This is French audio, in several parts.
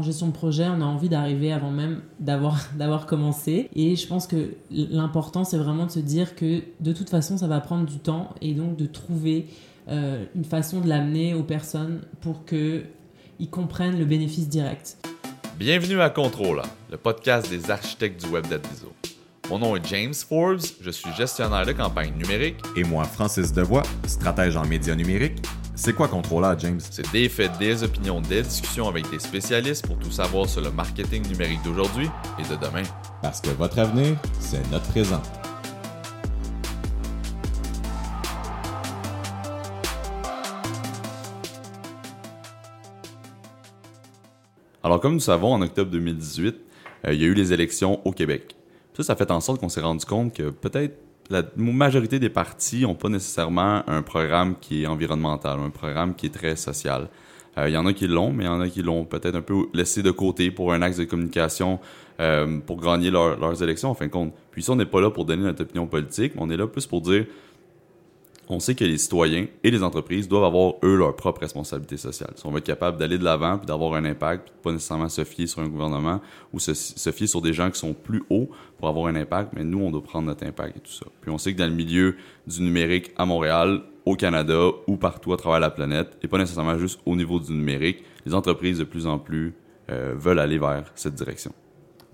en gestion de projet, on a envie d'arriver avant même d'avoir d'avoir commencé. Et je pense que l'important, c'est vraiment de se dire que de toute façon, ça va prendre du temps et donc de trouver euh, une façon de l'amener aux personnes pour qu'ils comprennent le bénéfice direct. Bienvenue à Contrôle, le podcast des architectes du web d'Adviso. Mon nom est James Forbes, je suis gestionnaire de campagne numérique. Et moi, Francis Devoix, stratège en médias numériques. C'est quoi Contrôleur, James? C'est des faits, des opinions, des discussions avec des spécialistes pour tout savoir sur le marketing numérique d'aujourd'hui et de demain. Parce que votre avenir, c'est notre présent. Alors, comme nous savons, en octobre 2018, euh, il y a eu les élections au Québec. Ça, ça fait en sorte qu'on s'est rendu compte que peut-être la majorité des partis n'ont pas nécessairement un programme qui est environnemental, un programme qui est très social. Euh, il y en a qui l'ont, mais il y en a qui l'ont peut-être un peu laissé de côté pour un axe de communication euh, pour gagner leurs élections, en fin de compte. Puis ça, on n'est pas là pour donner notre opinion politique, mais on est là plus pour dire on sait que les citoyens et les entreprises doivent avoir, eux, leur propre responsabilité sociale. Si on veut être capable d'aller de l'avant, puis d'avoir un impact, puis pas nécessairement se fier sur un gouvernement ou se, fier sur des gens qui sont plus hauts pour avoir un impact, mais nous, on doit prendre notre impact et tout ça. Puis on sait que dans le milieu du numérique à Montréal, au Canada ou partout à travers la planète, et pas nécessairement juste au niveau du numérique, les entreprises de plus en plus euh, veulent aller vers cette direction.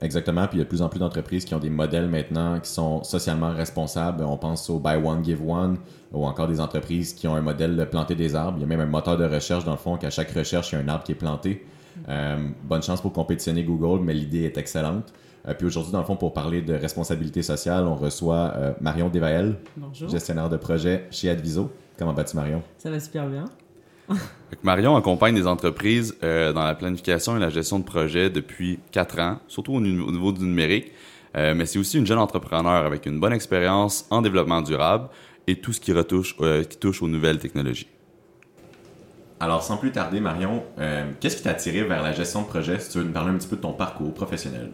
Exactement. Puis il y a de plus en plus d'entreprises qui ont des modèles maintenant qui sont socialement responsables. On pense au Buy One, Give One ou encore des entreprises qui ont un modèle de planter des arbres. Il y a même un moteur de recherche dans le fond qu'à chaque recherche, il y a un arbre qui est planté. Euh, bonne chance pour compétitionner Google, mais l'idée est excellente. Euh, puis aujourd'hui, dans le fond, pour parler de responsabilité sociale, on reçoit euh, Marion Devael, gestionnaire de projet chez Adviso. Comment vas-tu, Marion? Ça va super bien. Marion accompagne des entreprises euh, dans la planification et la gestion de projets depuis quatre ans, surtout au, niveau du numérique. Euh, mais c'est aussi une jeune entrepreneur avec une bonne expérience en développement durable et tout ce qui, retouche, euh, qui touche aux nouvelles technologies. Alors, sans plus tarder, Marion, qu'est-ce qui t'a attiré vers la gestion de projet si tu veux nous parler un petit peu de ton parcours professionnel?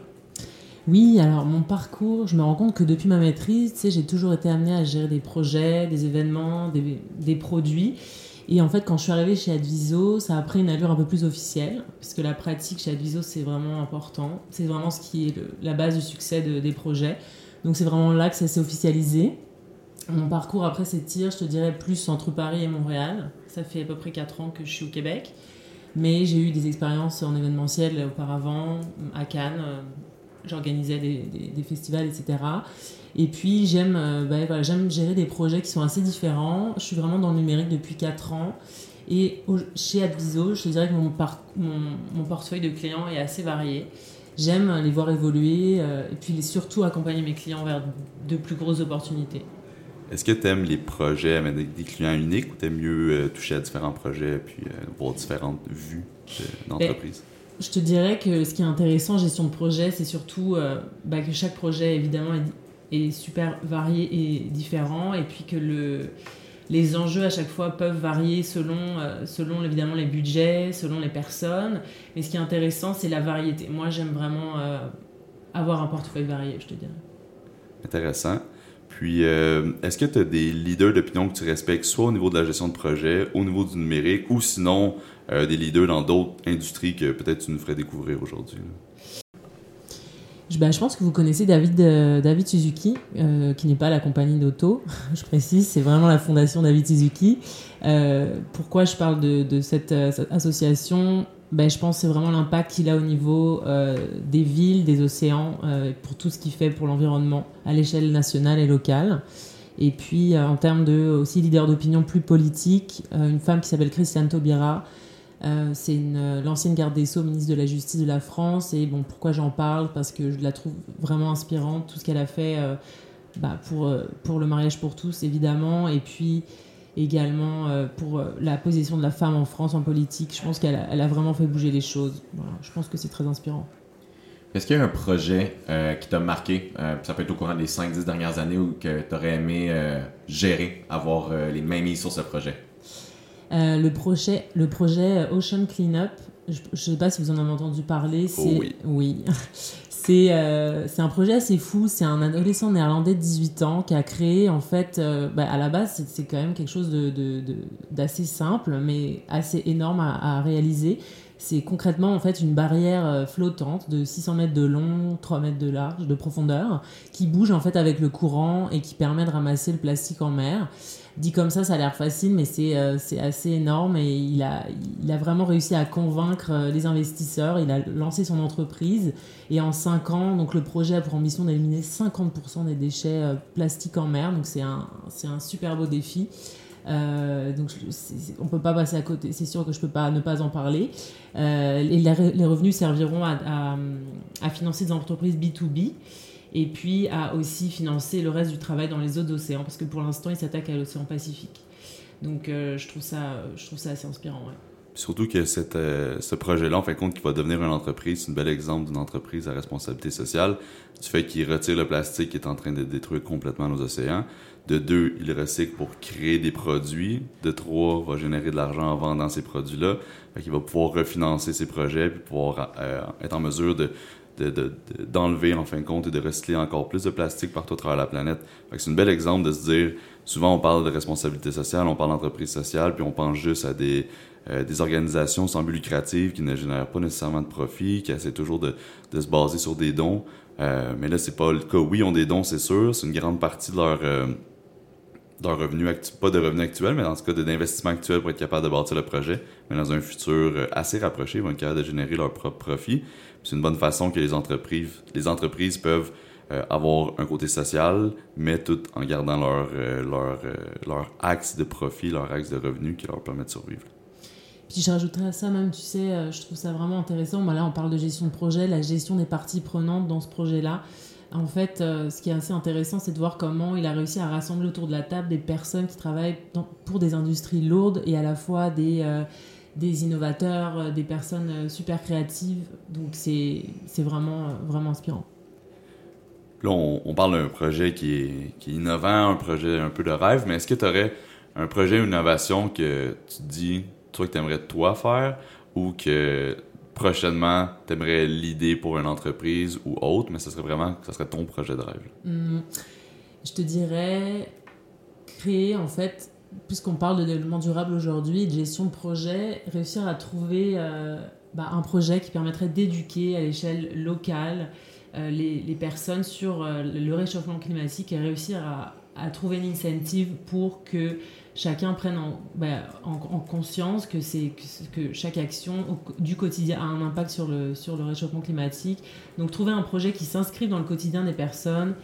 Oui, alors mon parcours, je me rends compte que depuis ma maîtrise, tu sais, j'ai toujours été amenée à gérer des projets, des événements, des, des produits. Et en fait, quand je suis arrivée chez Adviso, ça a pris une allure un peu plus officielle, puisque la pratique chez Adviso, c'est vraiment important. C'est vraiment ce qui est la base du succès des projets. Donc c'est vraiment là que ça s'est officialisé. Mon parcours après s'étire, je te dirais, plus entre Paris et Montréal. Ça fait à peu près 4 ans que je suis au Québec. Mais j'ai eu des expériences en événementiel auparavant, à Cannes. J'organisais des, des festivals, etc. Et puis j'aime euh, bah, j'aime gérer des projets qui sont assez différents. Je suis vraiment dans le numérique depuis 4 ans. Et chez Adviso, je te dirais que mon, mon, portefeuille de clients est assez varié. J'aime les voir évoluer euh, et puis surtout accompagner mes clients vers de plus grosses opportunités. Est-ce que tu aimes les projets avec des clients uniques ou tu aimes mieux euh, toucher à différents projets et puis voir différentes vues d'entreprise? je te dirais que ce qui est intéressant en gestion de projet, c'est surtout bah, que chaque projet évidemment est super varié et différent, et puis que le, les enjeux à chaque fois peuvent varier selon, euh, selon évidemment les budgets, selon les personnes. Mais ce qui est intéressant, c'est la variété. Moi, j'aime vraiment euh, avoir un portefeuille varié, je te dirais. Intéressant. Puis, euh, est-ce que tu as des leaders d'opinion que tu respectes, soit au niveau de la gestion de projet, au niveau du numérique, ou sinon des leaders dans d'autres industries que peut-être tu nous ferais découvrir aujourd'hui? Bah, je pense que vous connaissez David, euh, Suzuki, euh, qui n'est pas la compagnie d'auto, je précise, c'est vraiment la fondation David Suzuki. Euh, pourquoi je parle de, cette, association? Ben, Je pense que c'est vraiment l'impact qu'il a au niveau des villes, des océans, pour tout ce qu'il fait pour l'environnement à l'échelle nationale et locale. Et puis en termes de aussi leader d'opinion plus politique, une femme qui s'appelle Christiane Taubira, c'est euh, l'ancienne garde des Sceaux, ministre de la Justice de la France. Et bon, pourquoi j'en parle? Parce que je la trouve vraiment inspirante, tout ce qu'elle a fait euh, bah, pour, pour le mariage pour tous, évidemment. Et puis également pour la position de la femme en France en politique. Je pense qu'elle a, elle a vraiment fait bouger les choses. je pense que c'est très inspirant. Est-ce qu'il y a un projet qui t'a marqué, ça peut être au courant des 5-10 dernières années, ou que tu aurais aimé gérer, avoir les mains mises sur ce projet? Euh, le, projet, le projet Ocean Cleanup, je ne sais pas si vous en avez entendu parler. Oh c'est, oui. c'est, euh, c'est un projet assez fou. C'est un adolescent néerlandais de 18 ans qui a créé, en fait, euh, bah, à la base, c'est, quand même quelque chose de, d'assez simple, mais assez énorme à, à réaliser. C'est concrètement en fait une barrière flottante de 600 mètres de long, 3 mètres de large, de profondeur, qui bouge en fait avec le courant et qui permet de ramasser le plastique en mer. Dit comme ça, ça a l'air facile, mais c'est euh, assez énorme et il a, il a vraiment réussi à convaincre euh, les investisseurs. Il a lancé son entreprise et en 5 ans, donc le projet a pour ambition d'éliminer 50% des déchets plastiques en mer. Donc c'est un, un super beau défi. Euh, donc on peut pas passer à côté. C'est sûr que je peux pas ne pas en parler. Euh, les, revenus serviront à, à, financer des entreprises B2B et puis à aussi financer le reste du travail dans les autres océans parce que pour l'instant il s'attaque à l'océan Pacifique. Donc euh, je trouve ça je trouve ça assez inspirant. Surtout que euh, ce projet-là, en fait compte, qui va devenir une entreprise, c'est un bel exemple d'une entreprise à responsabilité sociale, du fait qu'il retire le plastique qui est en train de détruire complètement nos océans. De deux, il recycle pour créer des produits. De trois, va générer de l'argent en vendant ces produits-là. Fait qu'il va pouvoir refinancer ses projets puis pouvoir euh, être en mesure de d'enlever en fin de compte et de recycler encore plus de plastique partout à travers la planète. C'est un bel exemple de se dire, souvent on parle de responsabilité sociale, on parle d'entreprise sociale, puis on pense juste à des, euh, des organisations sans but lucratif qui ne génèrent pas nécessairement de profit, qui essaient toujours de, de se baser sur des dons. Euh, mais là, c'est pas le cas. Oui, ils ont des dons, c'est sûr. C'est une grande partie de leur, euh, leur revenu, pas de revenu actuel, mais dans ce cas d'investissement actuel pour être capable de bâtir le projet. Mais dans un futur euh, assez rapproché, ils vont être capables de générer leur propre profit. C'est une bonne façon que les entreprises, les entreprises peuvent avoir un côté social, mais tout en gardant leur, leur, leur axe de profit, leur axe de revenu qui leur permet de survivre. Puis je rajouterais à ça même, tu sais, euh, je trouve ça vraiment intéressant. là, on parle de gestion de projet, la gestion des parties prenantes dans ce projet-là. En fait, euh, ce qui est assez intéressant, c'est de voir comment il a réussi à rassembler autour de la table des personnes qui travaillent pour des industries lourdes et à la fois des, euh, des innovateurs, des personnes super créatives. Donc c'est vraiment, vraiment inspirant. Là, on, parle d'un projet qui est, qui est innovant, un projet un peu de rêve, mais est-ce que tu aurais un projet, une innovation que tu te dis, toi que tu aimerais toi faire ou que prochainement tu aimerais l'idée pour une entreprise ou autre, mais ce serait vraiment ça serait ton projet de rêve? Hmm. je te dirais créer en fait, puisqu'on parle de développement durable aujourd'hui, de gestion de projet, réussir à trouver euh, bah, un projet qui permettrait d'éduquer à l'échelle locale euh, les, les, personnes sur euh, le réchauffement climatique et réussir à, à trouver une incentive pour que chacun prenne en, bah, en, conscience que, que, chaque action du quotidien a un impact sur le, sur le réchauffement climatique. Donc trouver un projet qui s'inscrive dans le quotidien des personnes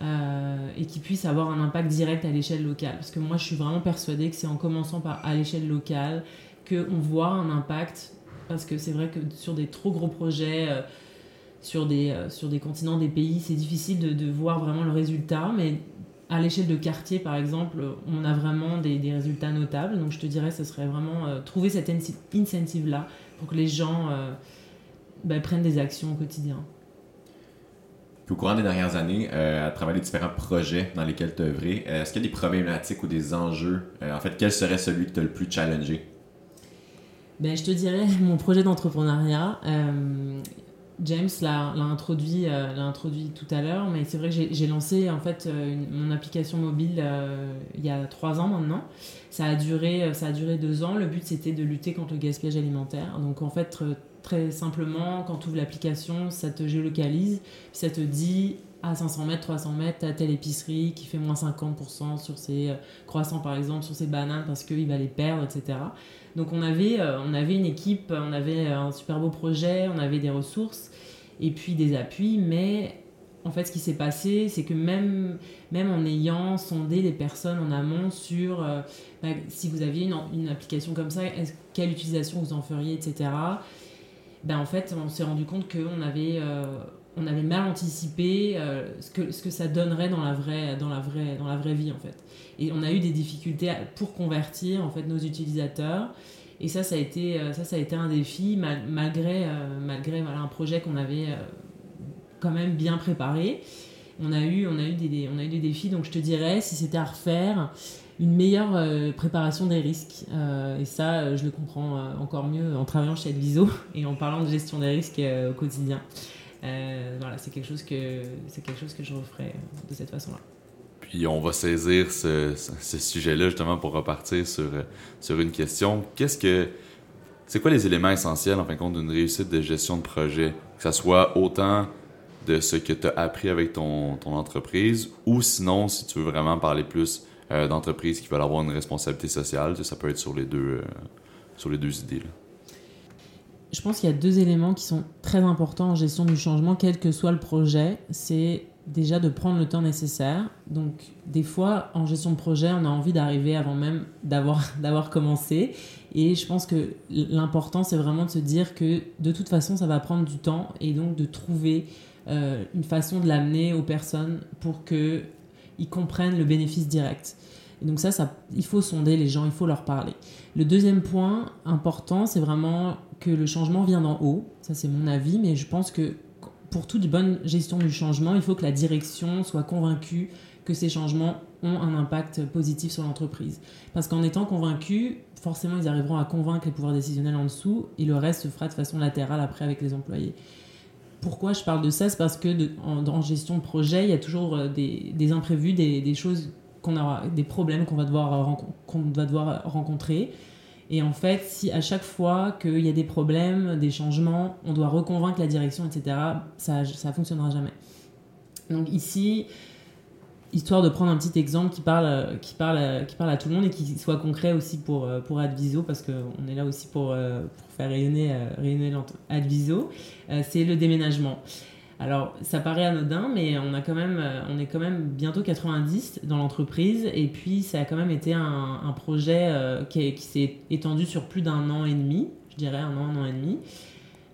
euh, et qui puisse avoir un impact direct à l'échelle locale. Parce que moi, je suis vraiment persuadée que c'est en commençant par à l'échelle locale qu'on voit un impact. Parce que c'est vrai que sur des trop gros projets... Euh, sur des, euh, sur des continents, des pays, c'est difficile de, de, voir vraiment le résultat, mais à l'échelle de quartier, par exemple, on a vraiment des, résultats notables. Donc je te dirais, ce serait vraiment euh, trouver cette incentive-là pour que les gens euh, ben, prennent des actions au quotidien. au courant des dernières années, euh, à travers les différents projets dans lesquels tu as œuvré, est-ce qu'il y a des problématiques ou des enjeux en fait, quel serait celui qui t'a le plus challengé? Ben, je te dirais mon projet d'entrepreneuriat. James l'a introduit, euh, introduit tout à l'heure, mais c'est vrai que j'ai lancé en fait euh, mon application mobile euh, il y a trois ans maintenant. Ça a duré, ça a duré deux ans. Le but c'était de lutter contre le gaspillage alimentaire. Donc en fait très simplement, quand tu ouvres l'application, ça te géolocalise, ça te dit à 500 mètres, 300 mètres, t'as telle épicerie qui fait moins 50% sur ses croissants par exemple, sur ses bananes parce qu'il va les perdre, etc. Donc on avait, euh, on avait une équipe, on avait un super beau projet, on avait des ressources et puis des appuis, mais en fait, ce qui s'est passé, c'est que même, même en ayant sondé les personnes en amont sur euh, bah, si vous aviez une application comme ça, quelle utilisation vous en feriez, etc., ben, en fait, on s'est rendu compte qu'on avait, euh, on avait mal anticipé ce, que, ce que ça donnerait dans la, vraie, dans, la vraie, dans la vraie vie, en fait. Et on a eu des difficultés pour convertir en fait nos utilisateurs. Et ça, ça a été, euh, ça, ça a été un défi malgré, euh, malgré voilà, un projet qu'on avait euh, quand même bien préparé. On a, eu, on, a eu des, on a eu des défis, donc je te dirais, si c'était à refaire, une meilleure préparation des risques. et ça, je le comprends encore mieux en travaillant chez Adviso et en parlant de gestion des risques au quotidien. voilà, c'est quelque, chose que, quelque chose que je referais de cette façon-là. Puis on va saisir ce, ce, sujet-là justement pour repartir sur, sur une question. Qu'est-ce que C'est quoi les éléments essentiels, en fin de compte, d'une réussite de gestion de projet? Que ça soit autant de ce que tu as appris avec ton, ton, entreprise, ou sinon, si tu veux vraiment parler plus euh, d'entreprises qui veulent avoir une responsabilité sociale, ça peut être sur les deux, euh, sur les deux idées. Je pense qu'il y a deux éléments qui sont très importants en gestion du changement, quel que soit le projet. C'est déjà de prendre le temps nécessaire. Donc, des fois, en gestion de projet, on a envie d'arriver avant même d'avoir, commencé. Et je pense que l'important, c'est vraiment de se dire que de toute façon, ça va prendre du temps et donc de trouver euh, une façon de l'amener aux personnes pour qu'ils comprennent le bénéfice direct. Et donc ça, ça, il faut sonder les gens, il faut leur parler. Le deuxième point important, c'est vraiment que le changement vient d'en haut. Ça, c'est mon avis, mais je pense que pour toute bonne gestion du changement, il faut que la direction soit convaincue que ces changements ont un impact positif sur l'entreprise. Parce qu'en étant convaincus, forcément, ils arriveront à convaincre les pouvoirs décisionnels en dessous et le reste se fera de façon latérale après avec les employés. Pourquoi je parle de ça C'est parce que en, gestion de projet, il y a toujours euh, des, imprévus, des, choses qu'on aura, des problèmes qu'on va devoir, qu'on va devoir rencontrer. Et en fait, si à chaque fois qu'il y a des problèmes, des changements, on doit reconvaincre la direction, etc., ça ne fonctionnera jamais. Donc ici, histoire de prendre un petit exemple qui parle, qui parle, qui parle à tout le monde et qui soit concret aussi pour, pour Adviso, parce qu'on est là aussi pour, pour faire rayonner, rayonner Adviso, c'est le déménagement. Alors, ça paraît anodin, mais on, a quand même, euh, on est quand même bientôt 90 dans l'entreprise. Et puis, ça a quand même été un, projet euh, qui, s'est étendu sur plus d'un an et demi, je dirais un an, un an et demi.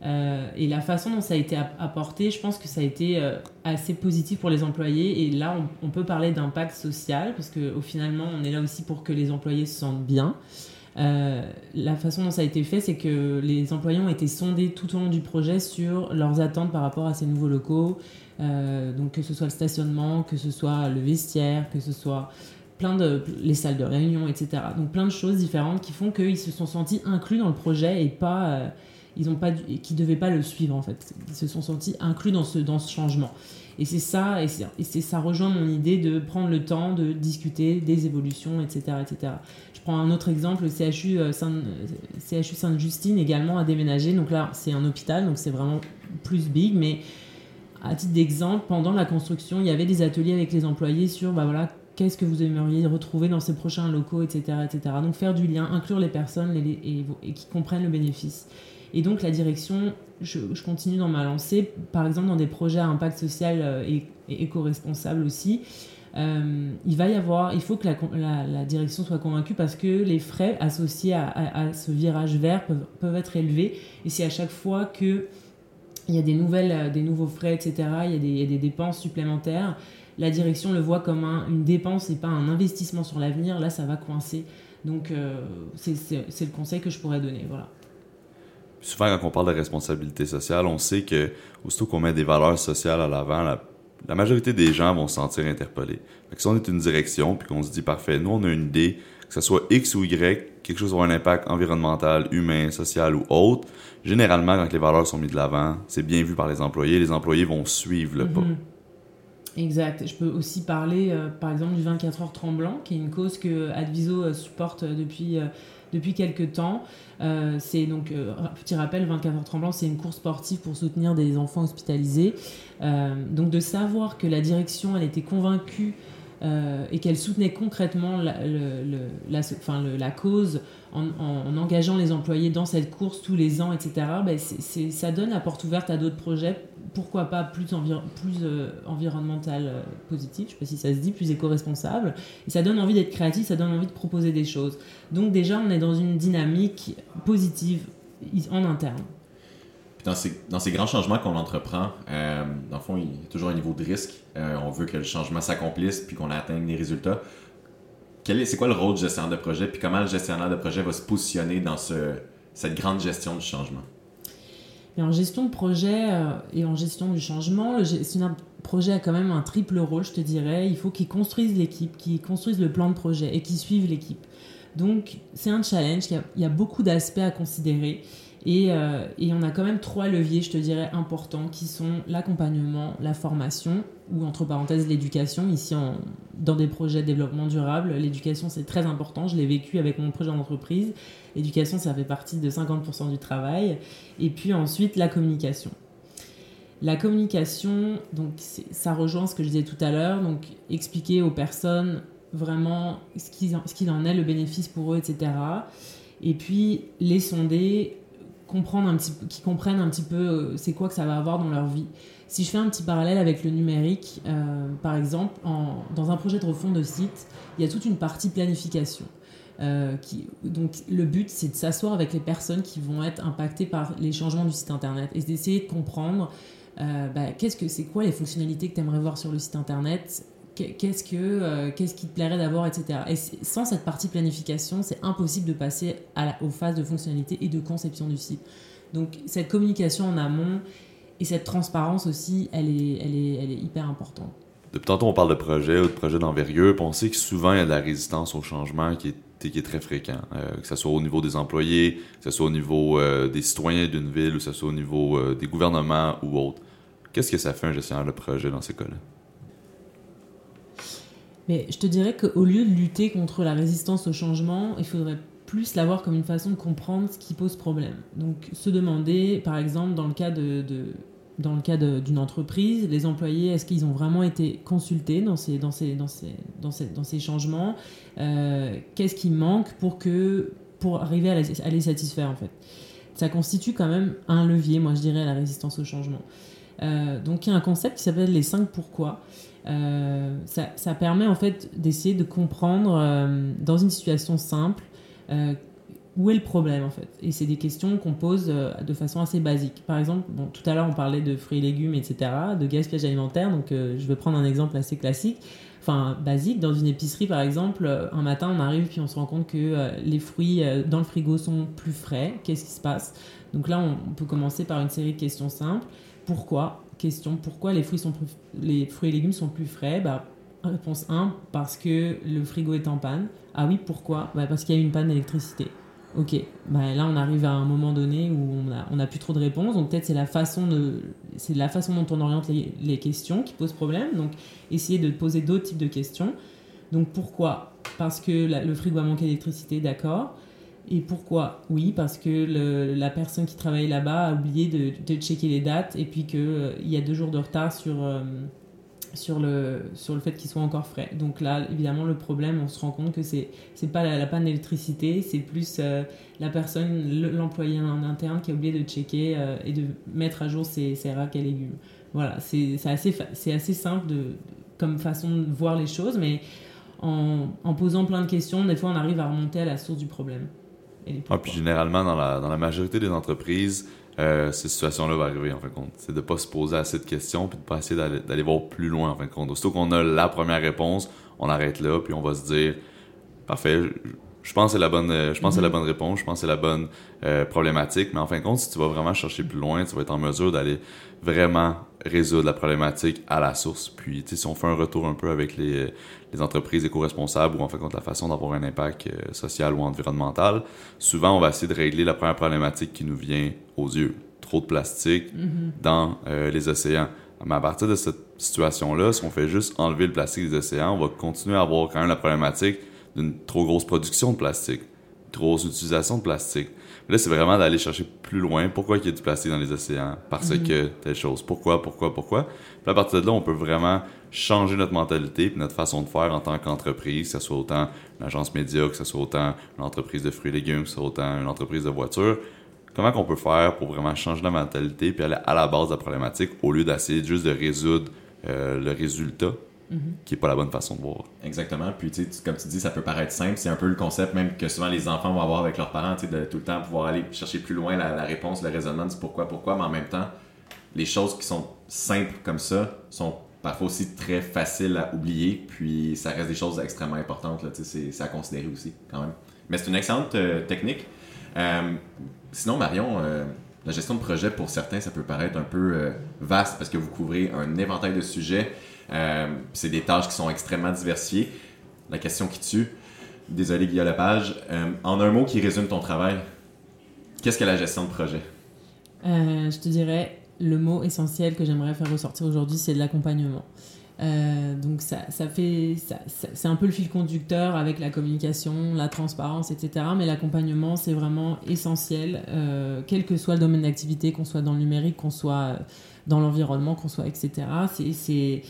Euh, et la façon dont ça a été apporté, je pense que ça a été assez positif pour les employés. Et là, on, peut parler d'impact social, parce qu'au finalement, on est là aussi pour que les employés se sentent bien. Euh, la façon dont ça a été fait, c'est que les employés ont été sondés tout au long du projet sur leurs attentes par rapport à ces nouveaux locaux. Euh, donc que ce soit le stationnement, que ce soit le vestiaire, que ce soit plein de les salles de réunion, etc. Donc plein de choses différentes qui font qu'ils se sont sentis inclus dans le projet et pas euh, ils ont pas qui devaient pas le suivre en fait. Ils se sont sentis inclus dans ce dans ce changement. Et c'est ça et c'est ça rejoint mon idée de prendre le temps de discuter des évolutions, etc., etc. Je prends un autre exemple, le CHU, euh, Saint, CHU Sainte-Justine également a déménagé. Donc là, c'est un hôpital, donc c'est vraiment plus big. Mais à titre d'exemple, pendant la construction, il y avait des ateliers avec les employés sur bah voilà, qu'est-ce que vous aimeriez retrouver dans ces prochains locaux, etc. etc. Donc faire du lien, inclure les personnes et, qui comprennent le bénéfice. Et donc la direction, je, continue dans ma lancée, par exemple dans des projets à impact social euh, et, et éco-responsable aussi. Euh, il va y avoir, il faut que la, direction soit convaincue parce que les frais associés à, ce virage vert peuvent, être élevés. Et si à chaque fois que il y a des nouvelles, euh, des nouveaux frais, etc., il y a des, dépenses supplémentaires, la direction le voit comme une dépense et pas un investissement sur l'avenir, là ça va coincer. Donc c'est le conseil que je pourrais donner. Voilà. Souvent, quand on parle de responsabilité sociale, on sait que aussitôt qu'on met des valeurs sociales à l'avant, la la majorité des gens vont se sentir interpellés. si on est une direction, puis qu'on se dit, parfait, nous, on a une idée, que ce soit X ou Y, quelque chose aura un impact environnemental, humain, social ou autre, généralement, quand les valeurs sont mises de l'avant, c'est bien vu par les employés. Les employés vont suivre le pas. Exact. Je peux aussi parler, euh, par exemple, du 24 heures tremblant, qui est une cause que Adviso euh, supporte euh, depuis depuis quelques temps. C'est donc, petit rappel, 24 heures tremblant, c'est une course sportive pour soutenir des enfants hospitalisés. Donc de savoir que la direction, elle était convaincue et qu'elle soutenait concrètement la, cause en, engageant les employés dans cette course tous les ans, etc., ben ça donne la porte ouverte à d'autres projets pourquoi pas plus, euh, environnemental euh, positif, je sais pas si ça se dit, plus éco-responsable. Et ça donne envie d'être créatif, ça donne envie de proposer des choses. Donc déjà, on est dans une dynamique positive en interne. Dans, ces, grands changements qu'on entreprend, euh, dans le fond, il y a toujours un niveau de risque. on veut que le changement s'accomplisse puis qu'on atteigne les résultats. C'est quoi le rôle du gestionnaire de projet puis comment le gestionnaire de projet va se positionner dans ce, cette grande gestion du changement? En gestion de projet euh, et en gestion du changement, un projet a quand même un triple rôle, je te dirais. Il faut qu'il construise l'équipe, qu'il construise le plan de projet et qu'il suive l'équipe. Donc c'est un challenge, il y a, beaucoup d'aspects à considérer. Et, euh, et, on a quand même trois leviers, je te dirais, importants, qui sont l'accompagnement, la formation, ou entre parenthèses l'éducation. Ici, en, dans des projets de développement durable, l'éducation, c'est très important. Je l'ai vécu avec mon projet d'entreprise. L'éducation, ça fait partie de 50% du travail. Et puis ensuite, la communication. La communication, donc ça rejoint ce que je disais tout à l'heure, donc expliquer aux personnes vraiment ce qu'il en est, le bénéfice pour eux, etc. Et puis les sonder, comprendre un petit, qui comprennent un petit peu euh, c'est quoi que ça va avoir dans leur vie. Si je fais un petit parallèle avec le numérique, euh, par exemple, dans un projet de refonte de site, il y a toute une partie planification. Euh, qui, donc le but, c'est de s'asseoir avec les personnes qui vont être impactées par les changements du site internet et d'essayer de comprendre bah, qu'est-ce que c'est quoi les fonctionnalités que tu aimerais voir sur le site internet qu'est-ce que euh, qu'est-ce qui te plairait d'avoir etc et sans cette partie planification c'est impossible de passer à aux phases de fonctionnalité et de conception du site donc cette communication en amont et cette transparence aussi elle est elle est, elle est hyper importante depuis tantôt on parle de projet ou de projet d'envergure on sait que souvent il y a de la résistance au changement qui est qui est très fréquent, euh, que ce soit au niveau des employés, que ce soit au niveau des citoyens d'une ville, ou que ce soit au niveau des gouvernements ou autres. Qu'est-ce que ça fait un gestionnaire de projet dans ces cas-là? Mais je te dirais qu'au lieu de lutter contre la résistance au changement, il faudrait plus l'avoir comme une façon de comprendre ce qui pose problème. Donc se demander, par exemple, dans le cas de, dans le cas d'une entreprise, les employés, est-ce qu'ils ont vraiment été consultés dans ces, dans ces, dans ces, dans ces, dans ces changements euh, Qu'est-ce qui manque pour, que, pour arriver à les, à les, satisfaire en fait? Ça constitue quand même un levier, moi je dirais, à la résistance au changement. Euh, donc il y a un concept qui s'appelle les 5 pourquoi. Euh, ça, permet en fait d'essayer de comprendre euh, dans une situation simple où est le problème en fait Et c'est des questions qu'on pose de façon assez basique. Par exemple, tout à l'heure on parlait de fruits et légumes, etc., de gaspillage alimentaire, donc je vais prendre un exemple assez classique, enfin basique. Dans une épicerie par exemple, un matin on arrive puis on se rend compte que les fruits dans le frigo sont plus frais. Qu'est-ce qui se passe? Donc là on peut commencer par une série de questions simples. Pourquoi? Question pourquoi les fruits, et légumes sont plus frais? Bah, Réponse 1 parce que le frigo est en panne. Ah oui, pourquoi? Bah, Parce qu'il y a eu une panne d'électricité. Ok, bah, là on arrive à un moment donné où on n'a a plus trop de réponses, donc peut-être c'est la façon de c'est la façon dont on oriente les, les, questions qui pose problème. Donc essayer de poser d'autres types de questions. Donc pourquoi? Parce que le frigo a manqué d'électricité, d'accord. Et pourquoi Oui, parce que la personne qui travaille là-bas a oublié de, checker les dates et puis qu'il euh, y a deux jours de retard sur, euh, sur, le, sur le fait qu'ils soient encore frais. Donc là, évidemment, le problème, on se rend compte que c'est n'est pas la, panne d'électricité, c'est plus euh, la personne, l'employé en interne qui a oublié de checker et de mettre à jour ses, ses racks à légumes. Voilà, c'est assez, assez simple de, comme façon de voir les choses, mais en posant plein de questions, des fois, on arrive à remonter à la source du problème. Ah, puis généralement, dans la, dans la majorité des entreprises, euh, cette situation-là va arriver, en fin de compte. C'est de ne pas se poser assez de questions, puis de pas essayer d'aller voir plus loin, en fin de compte. Aussitôt qu'on a la première réponse, on arrête là, puis on va se dire, parfait, je pense que c'est la bonne euh, je pense c'est la mm-hmm. bonne réponse je pense que c'est la bonne euh, problématique mais en fin de compte si tu vas vraiment chercher plus loin tu vas être en mesure d'aller vraiment résoudre la problématique à la source puis si on fait un retour un peu avec les, les entreprises éco-responsables ou en fin de compte la façon d'avoir un impact euh, social ou environnemental souvent on va essayer de régler la première problématique qui nous vient aux yeux trop de plastique mm-hmm. dans les océans mais à partir de cette situation là si on fait juste enlever le plastique des océans on va continuer à avoir quand même la problématique d'une trop grosse production de plastique, trop grosse utilisation de plastique. là, c'est vraiment d'aller chercher plus loin. Pourquoi il y a du plastique dans les océans? Parce mhm. que telle chose. Pourquoi, pourquoi, pourquoi? Puis à partir de là, on peut vraiment changer notre mentalité et notre façon de faire en tant qu'entreprise, que ce soit autant une agence média, que ce soit autant une entreprise de fruits et légumes, que ce soit autant une entreprise de voitures. Comment qu'on peut faire pour vraiment changer la mentalité puis aller à la base de la problématique au lieu d'essayer juste de résoudre euh, le résultat? Qui n'est pas la bonne façon de voir. Exactement. Puis, tu comme tu dis, ça peut paraître simple. C'est un peu le concept même que souvent les enfants vont avoir avec leurs parents, de tout le temps pouvoir aller chercher plus loin la, réponse, le raisonnement du pourquoi, pourquoi, mais en même temps, les choses qui sont simples comme ça sont parfois aussi très faciles à oublier, puis ça reste des choses extrêmement importantes, c'est à considérer aussi, quand même. Mais c'est une excellente euh, technique. Euh, sinon, Marion, euh, la gestion de projet, pour certains, ça peut paraître un peu vaste parce que vous couvrez un éventail de sujets. Euh, c'est des tâches qui sont extrêmement diversifiées. La question qui tue, désolé Guillaume Lepage, euh, en un mot qui résume ton travail. Qu'est-ce que la gestion de projet? Euh, je te dirais, le mot essentiel que j'aimerais faire ressortir aujourd'hui, c'est de l'accompagnement. Euh, donc ça, ça fait, c'est un peu le fil conducteur avec la communication, la transparence, etc. Mais l'accompagnement, c'est vraiment essentiel, quel que soit le domaine d'activité, qu'on soit dans le numérique, qu'on soit dans l'environnement, qu'on soit, etc. C'est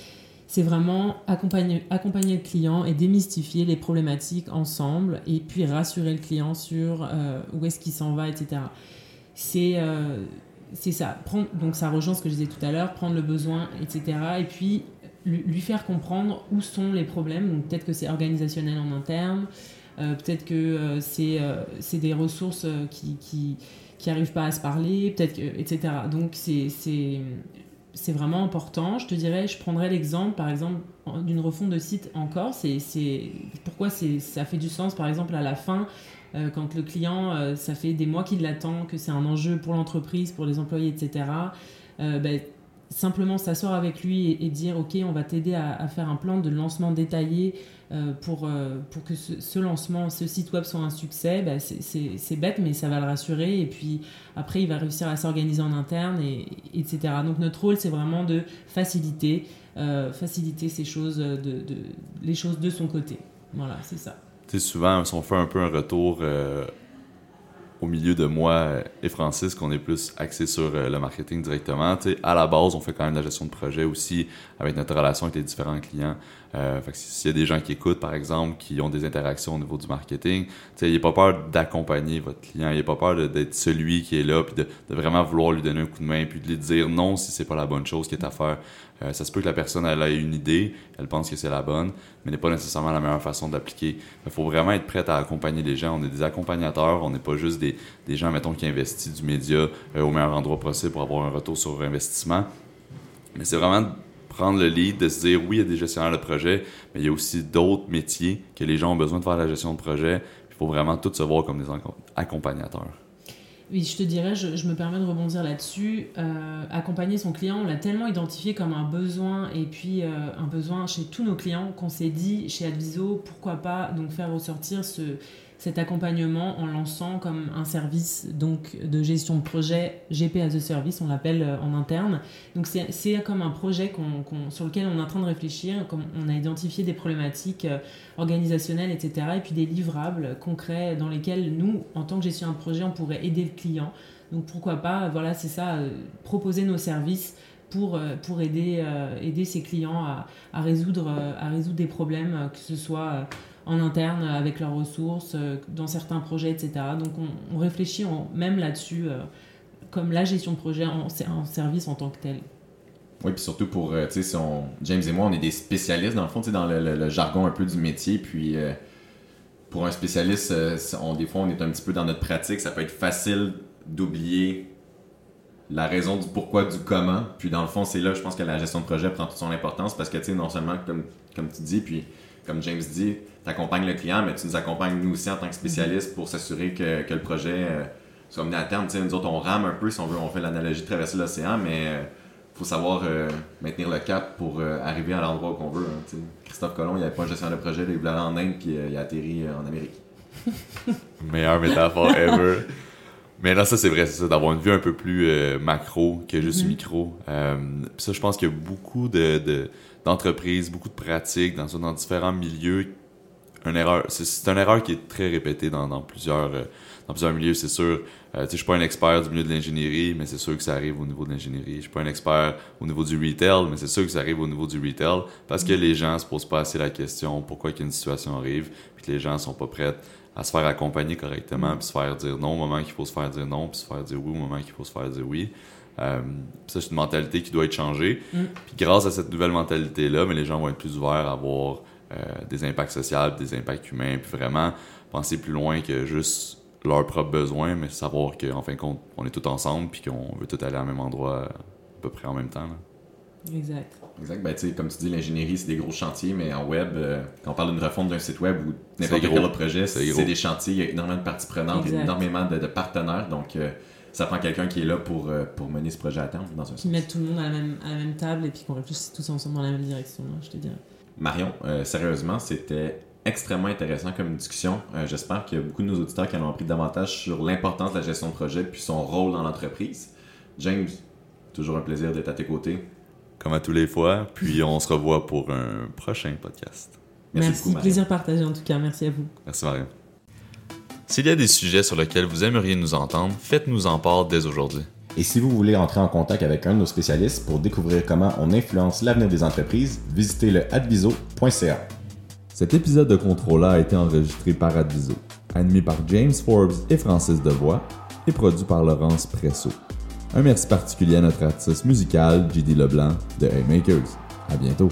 vraiment accompagner, accompagner le client et démystifier les problématiques ensemble et puis rassurer le client sur euh, où est-ce qu'il s'en va, etc. C'est c'est ça. Prendre, donc ça rejoint ce que je disais tout à l'heure, prendre le besoin, etc. Et puis lui faire comprendre où sont les problèmes. Peut-être que c'est organisationnel en interne, euh, peut-être que euh, euh, c'est des ressources qui, qui, qui arrivent pas à se parler, peut-être etc. Donc c'est c'est vraiment important. Je te dirais, je prendrais l'exemple, par exemple, d'une refonte de site encore. C'est pourquoi ça fait du sens, par exemple, à la fin, quand le client, ça fait des mois qu'il l'attend, que c'est un enjeu pour l'entreprise, pour les employés, etc simplement s'asseoir avec lui et, dire ok on va t'aider à, faire un plan de lancement détaillé euh, pour, euh, pour que ce, lancement, ce site web soit un succès, bah, c'est bête mais ça va le rassurer et puis après il va réussir à s'organiser en interne et, etc. Donc notre rôle c'est vraiment de faciliter, euh, faciliter ces choses, de, les choses de son côté. Voilà, c'est ça. Sais, souvent, on fait un peu un retour au milieu de moi et Francis qu'on est plus axé sur euh, le marketing directement. sais, à la base, on fait quand même la gestion de projet aussi avec notre relation avec les différents clients. Euh, s'il y a des gens qui écoutent, par exemple, qui ont des interactions au niveau du marketing, n'ayez pas peur d'accompagner votre client, n'ayez pas peur d'être celui qui est là, puis de, vraiment vouloir lui donner un coup de main, puis de lui dire non si c'est pas la bonne chose qui est à faire. Euh, ça se peut que la personne elle ait une idée, elle pense que c'est la bonne, mais n'est pas nécessairement la meilleure façon d'appliquer. Il faut vraiment être prêt à accompagner les gens. On est des accompagnateurs, on n'est pas juste des, des, gens, mettons, qui investissent du média euh, au meilleur endroit possible pour avoir un retour sur investissement. Mais c'est vraiment prendre le lead, de se dire oui, il y a des gestionnaires de projet, mais il y a aussi d'autres métiers que les gens ont besoin de faire la gestion de projet. Il faut vraiment tout se voir comme des accompagnateurs. Oui, je te dirais, je, me permets de rebondir là-dessus. Euh, accompagner son client, on l'a tellement identifié comme un besoin et puis euh, un besoin chez tous nos clients qu'on s'est dit chez Adviso, pourquoi pas donc faire ressortir ce, cet accompagnement en lançant comme un service donc de gestion de projet GP as a service, on l'appelle euh, en interne. Donc c'est comme un projet sur lequel on est en train de réfléchir, comme on a identifié des problématiques euh, organisationnelles, etc. Et puis des livrables concrets dans lesquels nous, en tant que gestionnaire de projet, on pourrait aider le client. Donc pourquoi pas, voilà, c'est ça, euh, proposer nos services pour, pour aider, aider ses clients à, à résoudre, à résoudre des problèmes, que ce soit en interne avec leurs ressources, euh, dans certains projets, etc. Donc on, réfléchit même là-dessus, euh, comme la gestion de projet en, en, service en tant que tel. Oui, puis surtout pour, euh, tu sais, James et moi, on est des spécialistes dans le fond, tu sais, dans le, jargon un peu du métier, puis pour un spécialiste, on, des fois, on est un petit peu dans notre pratique, ça peut être facile d'oublier la raison du pourquoi, du comment. Puis dans le fond, c'est là, je pense que la gestion de projet prend toute son importance parce que, tu sais, non seulement, comme, comme tu dis, puis comme James dit, tu accompagnes le client, mais tu nous accompagnes nous aussi en tant que spécialistes pour s'assurer que, que, le projet euh, soit mené à terme. Tu sais, nous autres, on rame un peu, si on veut, on fait l'analogie de traverser l'océan, mais il euh, faut savoir euh, maintenir le cap pour arriver à l'endroit qu'on veut. Hein, Christophe Colomb, il avait pas un gestionnaire de projet, il voulait aller en Inde, puis il a atterri en Amérique. Meilleure métaphore ever. Mais là, ça, c'est vrai, c'est ça, d'avoir une vue un peu plus macro que juste mm-hmm. micro. ça, je pense qu'il y a beaucoup de d'entreprises, beaucoup de pratiques dans, dans différents milieux. Une erreur, c'est une erreur qui est très répétée dans, dans plusieurs euh, dans plusieurs milieux, c'est sûr. Euh, je suis pas un expert du milieu de l'ingénierie, mais c'est sûr que ça arrive au niveau de l'ingénierie. Je suis pas un expert au niveau du retail, mais c'est sûr que ça arrive au niveau du retail parce que les gens se posent pas assez la question pourquoi qu'une situation arrive, puis que les gens sont pas prêts à se faire accompagner correctement, puis se faire dire non au moment qu'il faut se faire dire non, puis se faire dire oui au moment qu'il faut se faire dire oui. Euh, ça, c'est une mentalité qui doit être changée. Mm. Puis grâce à cette nouvelle mentalité-là, mais les gens vont être plus ouverts à avoir euh, des impacts sociaux, des impacts humains, puis vraiment penser plus loin que juste leurs propres besoins, mais savoir qu'en fin de compte, on est tous ensemble, puis qu'on veut tous aller au même endroit à peu près en même temps. Exact. Exact. Ben, comme tu dis, l'ingénierie, c'est des gros chantiers, mais en web, euh, quand on parle d'une refonte d'un site web ou n'importe quel autre projet, c'est des chantiers, il y a énormément de parties prenantes, énormément de, partenaires. Donc, ça prend quelqu'un qui est là pour, euh, pour mener ce projet à terme dans un Qui mette tout le monde à la, même, même table et puis qu'on réfléchisse tous ensemble dans la même direction, je te dirais. Marion, euh, sérieusement, c'était extrêmement intéressant comme discussion. Euh, J'espère qu'il y a beaucoup de nos auditeurs qui en ont appris davantage sur l'importance de la gestion de projet puis son rôle dans l'entreprise. James, toujours un plaisir d'être à tes côtés. Comme à tous les fois. Puis on se revoit pour un prochain podcast. Merci, beaucoup, Marie. plaisir partagé en tout cas. Merci à vous. Merci Marion. S'il y a des sujets sur lesquels vous aimeriez nous entendre, faites-nous en part dès aujourd'hui. Et si vous voulez entrer en contact avec un de nos spécialistes pour découvrir comment on influence l'avenir des entreprises, visitez le adviso.ca. Cet épisode de Contrôla a été enregistré par Adviso, animé par James Forbes et Francis Devoix et produit par Laurence Presso. Un merci particulier à notre artiste musical, JD Leblanc de Haymakers. À bientôt.